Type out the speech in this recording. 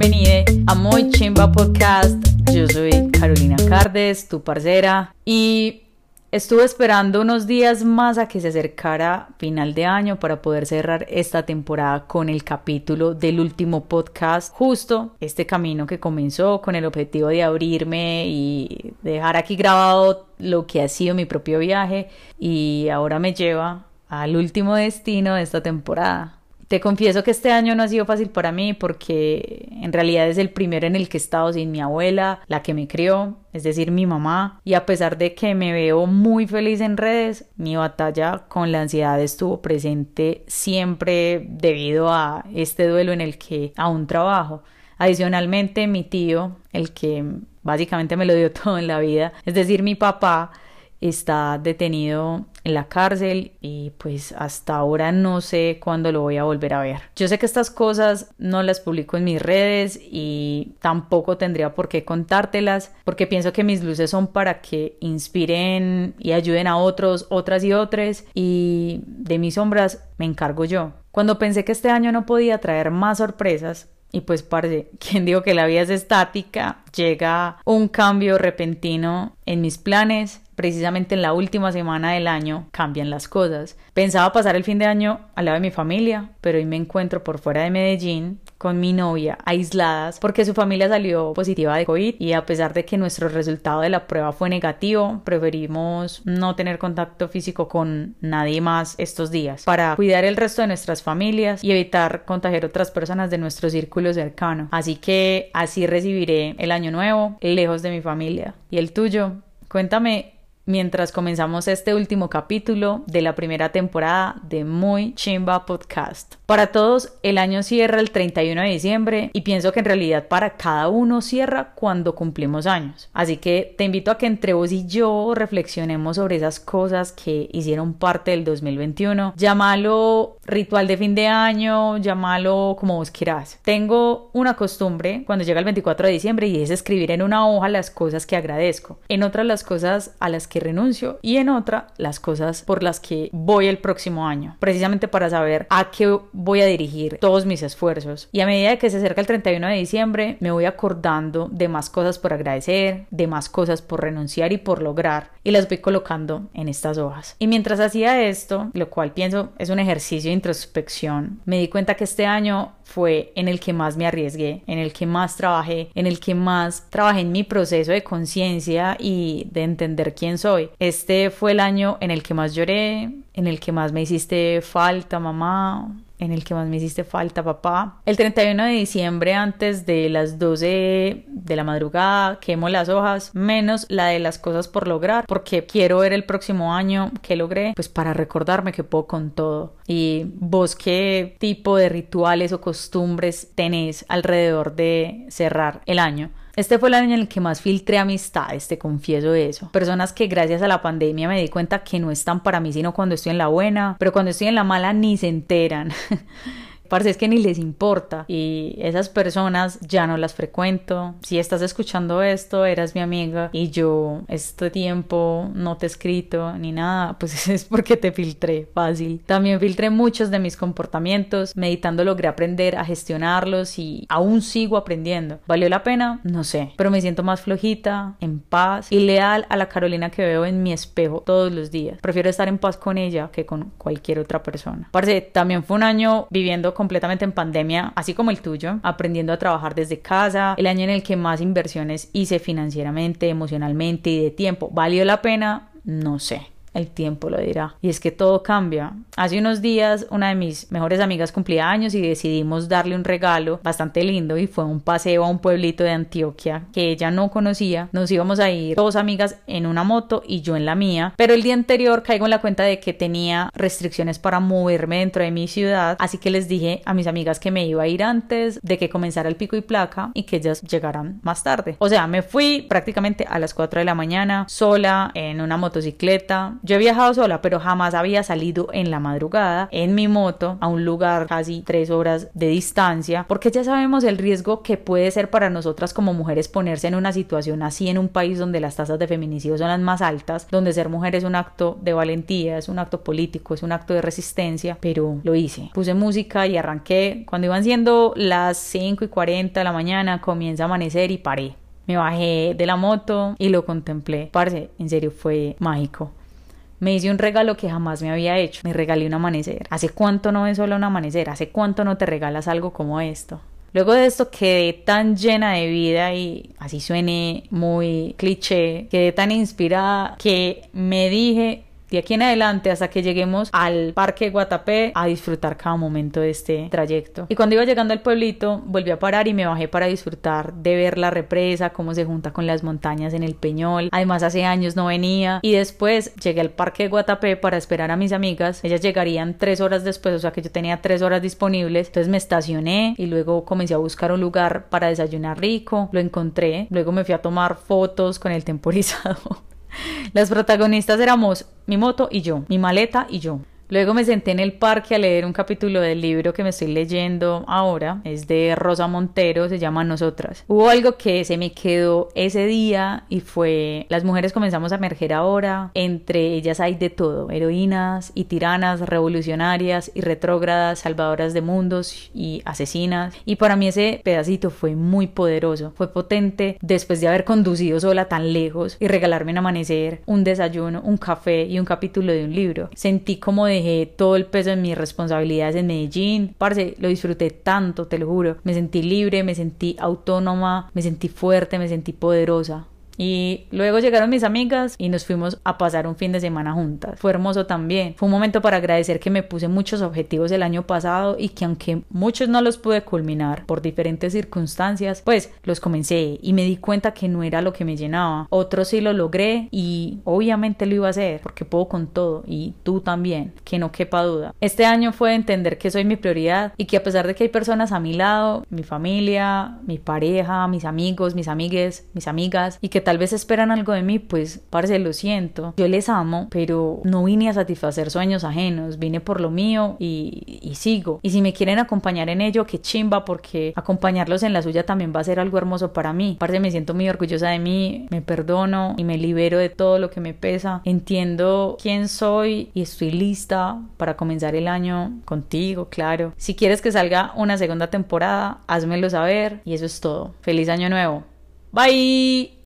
bienvenida a Muy Chimba Podcast. Yo soy Carolina Cardes, tu parcera, y estuve esperando unos días más a que se acercara final de año para poder cerrar esta temporada con el capítulo del último podcast, justo este camino que comenzó con el objetivo de abrirme y dejar aquí grabado lo que ha sido mi propio viaje y ahora me lleva al último destino de esta temporada. Te confieso que este año no ha sido fácil para mí porque en realidad es el primero en el que he estado sin mi abuela, la que me crió, es decir, mi mamá, y a pesar de que me veo muy feliz en redes, mi batalla con la ansiedad estuvo presente siempre debido a este duelo en el que aún trabajo. Adicionalmente, mi tío, el que básicamente me lo dio todo en la vida, es decir, mi papá, está detenido en la cárcel y pues hasta ahora no sé cuándo lo voy a volver a ver. Yo sé que estas cosas no las publico en mis redes y tampoco tendría por qué contártelas porque pienso que mis luces son para que inspiren y ayuden a otros, otras y otras y de mis sombras me encargo yo. Cuando pensé que este año no podía traer más sorpresas, y pues parece, quien digo que la vida es estática, llega un cambio repentino en mis planes precisamente en la última semana del año cambian las cosas. Pensaba pasar el fin de año al lado de mi familia, pero hoy me encuentro por fuera de Medellín con mi novia aisladas porque su familia salió positiva de COVID y a pesar de que nuestro resultado de la prueba fue negativo, preferimos no tener contacto físico con nadie más estos días para cuidar el resto de nuestras familias y evitar contagiar otras personas de nuestro círculo cercano. Así que así recibiré el año nuevo lejos de mi familia. ¿Y el tuyo? Cuéntame mientras comenzamos este último capítulo de la primera temporada de Muy Chimba Podcast. Para todos, el año cierra el 31 de diciembre y pienso que en realidad para cada uno cierra cuando cumplimos años. Así que te invito a que entre vos y yo reflexionemos sobre esas cosas que hicieron parte del 2021. Llámalo ritual de fin de año, llámalo como vos quieras. Tengo una costumbre cuando llega el 24 de diciembre y es escribir en una hoja las cosas que agradezco, en otras las cosas a las que renuncio y en otra las cosas por las que voy el próximo año, precisamente para saber a qué voy a dirigir todos mis esfuerzos. Y a medida que se acerca el 31 de diciembre, me voy acordando de más cosas por agradecer, de más cosas por renunciar y por lograr, y las voy colocando en estas hojas. Y mientras hacía esto, lo cual pienso es un ejercicio introspección, me di cuenta que este año fue en el que más me arriesgué, en el que más trabajé, en el que más trabajé en mi proceso de conciencia y de entender quién soy. Este fue el año en el que más lloré, en el que más me hiciste falta, mamá, en el que más me hiciste falta, papá. El 31 de diciembre, antes de las 12 de la madrugada, quemo las hojas, menos la de las cosas por lograr, porque quiero ver el próximo año que logré, pues para recordarme que puedo con todo. Y vos, ¿qué tipo de rituales o costumbres tenés alrededor de cerrar el año? Este fue el año en el que más filtré amistades, te confieso eso. Personas que gracias a la pandemia me di cuenta que no están para mí sino cuando estoy en la buena, pero cuando estoy en la mala ni se enteran. Parce, es que ni les importa. Y esas personas ya no las frecuento. Si estás escuchando esto, eras mi amiga y yo este tiempo no te he escrito ni nada, pues es porque te filtré fácil. También filtré muchos de mis comportamientos. Meditando logré aprender a gestionarlos y aún sigo aprendiendo. ¿Valió la pena? No sé. Pero me siento más flojita, en paz y leal a la Carolina que veo en mi espejo todos los días. Prefiero estar en paz con ella que con cualquier otra persona. Parce, también fue un año viviendo completamente en pandemia, así como el tuyo, aprendiendo a trabajar desde casa, el año en el que más inversiones hice financieramente, emocionalmente y de tiempo. ¿Valió la pena? No sé. El tiempo lo dirá. Y es que todo cambia. Hace unos días una de mis mejores amigas cumplía años y decidimos darle un regalo bastante lindo y fue un paseo a un pueblito de Antioquia que ella no conocía. Nos íbamos a ir dos amigas en una moto y yo en la mía. Pero el día anterior caigo en la cuenta de que tenía restricciones para moverme dentro de mi ciudad. Así que les dije a mis amigas que me iba a ir antes de que comenzara el pico y placa y que ellas llegaran más tarde. O sea, me fui prácticamente a las 4 de la mañana sola en una motocicleta yo he viajado sola, pero jamás había salido en la madrugada en mi moto a un lugar casi tres horas de distancia, porque ya sabemos el riesgo que puede ser para nosotras como mujeres ponerse en una situación así en un país donde las tasas de feminicidio son las más altas, donde ser mujer es un acto de valentía, es un acto político, es un acto de resistencia, pero lo hice. Puse música y arranqué. Cuando iban siendo las 5 y 40 de la mañana, comienza a amanecer y paré. Me bajé de la moto y lo contemplé. Parce, en serio fue mágico. Me hice un regalo que jamás me había hecho. Me regalé un amanecer. ¿Hace cuánto no es solo un amanecer? ¿Hace cuánto no te regalas algo como esto? Luego de esto quedé tan llena de vida y así suene muy cliché, quedé tan inspirada que me dije de aquí en adelante hasta que lleguemos al parque Guatapé a disfrutar cada momento de este trayecto. Y cuando iba llegando al pueblito, volví a parar y me bajé para disfrutar de ver la represa, cómo se junta con las montañas en el Peñol. Además, hace años no venía. Y después llegué al parque Guatapé para esperar a mis amigas. Ellas llegarían tres horas después, o sea que yo tenía tres horas disponibles. Entonces me estacioné y luego comencé a buscar un lugar para desayunar rico. Lo encontré. Luego me fui a tomar fotos con el temporizador. Las protagonistas éramos mi moto y yo, mi maleta y yo. Luego me senté en el parque a leer un capítulo del libro que me estoy leyendo ahora. Es de Rosa Montero, se llama Nosotras. Hubo algo que se me quedó ese día y fue las mujeres comenzamos a emerger ahora. Entre ellas hay de todo, heroínas y tiranas, revolucionarias y retrógradas, salvadoras de mundos y asesinas. Y para mí ese pedacito fue muy poderoso, fue potente después de haber conducido sola tan lejos y regalarme un amanecer, un desayuno, un café y un capítulo de un libro. Sentí como de dejé todo el peso de mis responsabilidades en Medellín. Parce, lo disfruté tanto, te lo juro. Me sentí libre, me sentí autónoma, me sentí fuerte, me sentí poderosa. Y luego llegaron mis amigas y nos fuimos a pasar un fin de semana juntas. Fue hermoso también. Fue un momento para agradecer que me puse muchos objetivos el año pasado y que aunque muchos no los pude culminar por diferentes circunstancias, pues los comencé y me di cuenta que no era lo que me llenaba. Otros sí lo logré y obviamente lo iba a hacer porque puedo con todo y tú también, que no quepa duda. Este año fue entender que soy mi prioridad y que a pesar de que hay personas a mi lado, mi familia, mi pareja, mis amigos, mis amigues, mis amigas y que tal vez esperan algo de mí, pues, parce, lo siento. Yo les amo, pero no vine a satisfacer sueños ajenos, vine por lo mío y, y sigo. Y si me quieren acompañar en ello, qué chimba, porque acompañarlos en la suya también va a ser algo hermoso para mí. Parce, me siento muy orgullosa de mí, me perdono y me libero de todo lo que me pesa. Entiendo quién soy y estoy lista para comenzar el año contigo, claro. Si quieres que salga una segunda temporada, házmelo saber y eso es todo. Feliz año nuevo. Bye.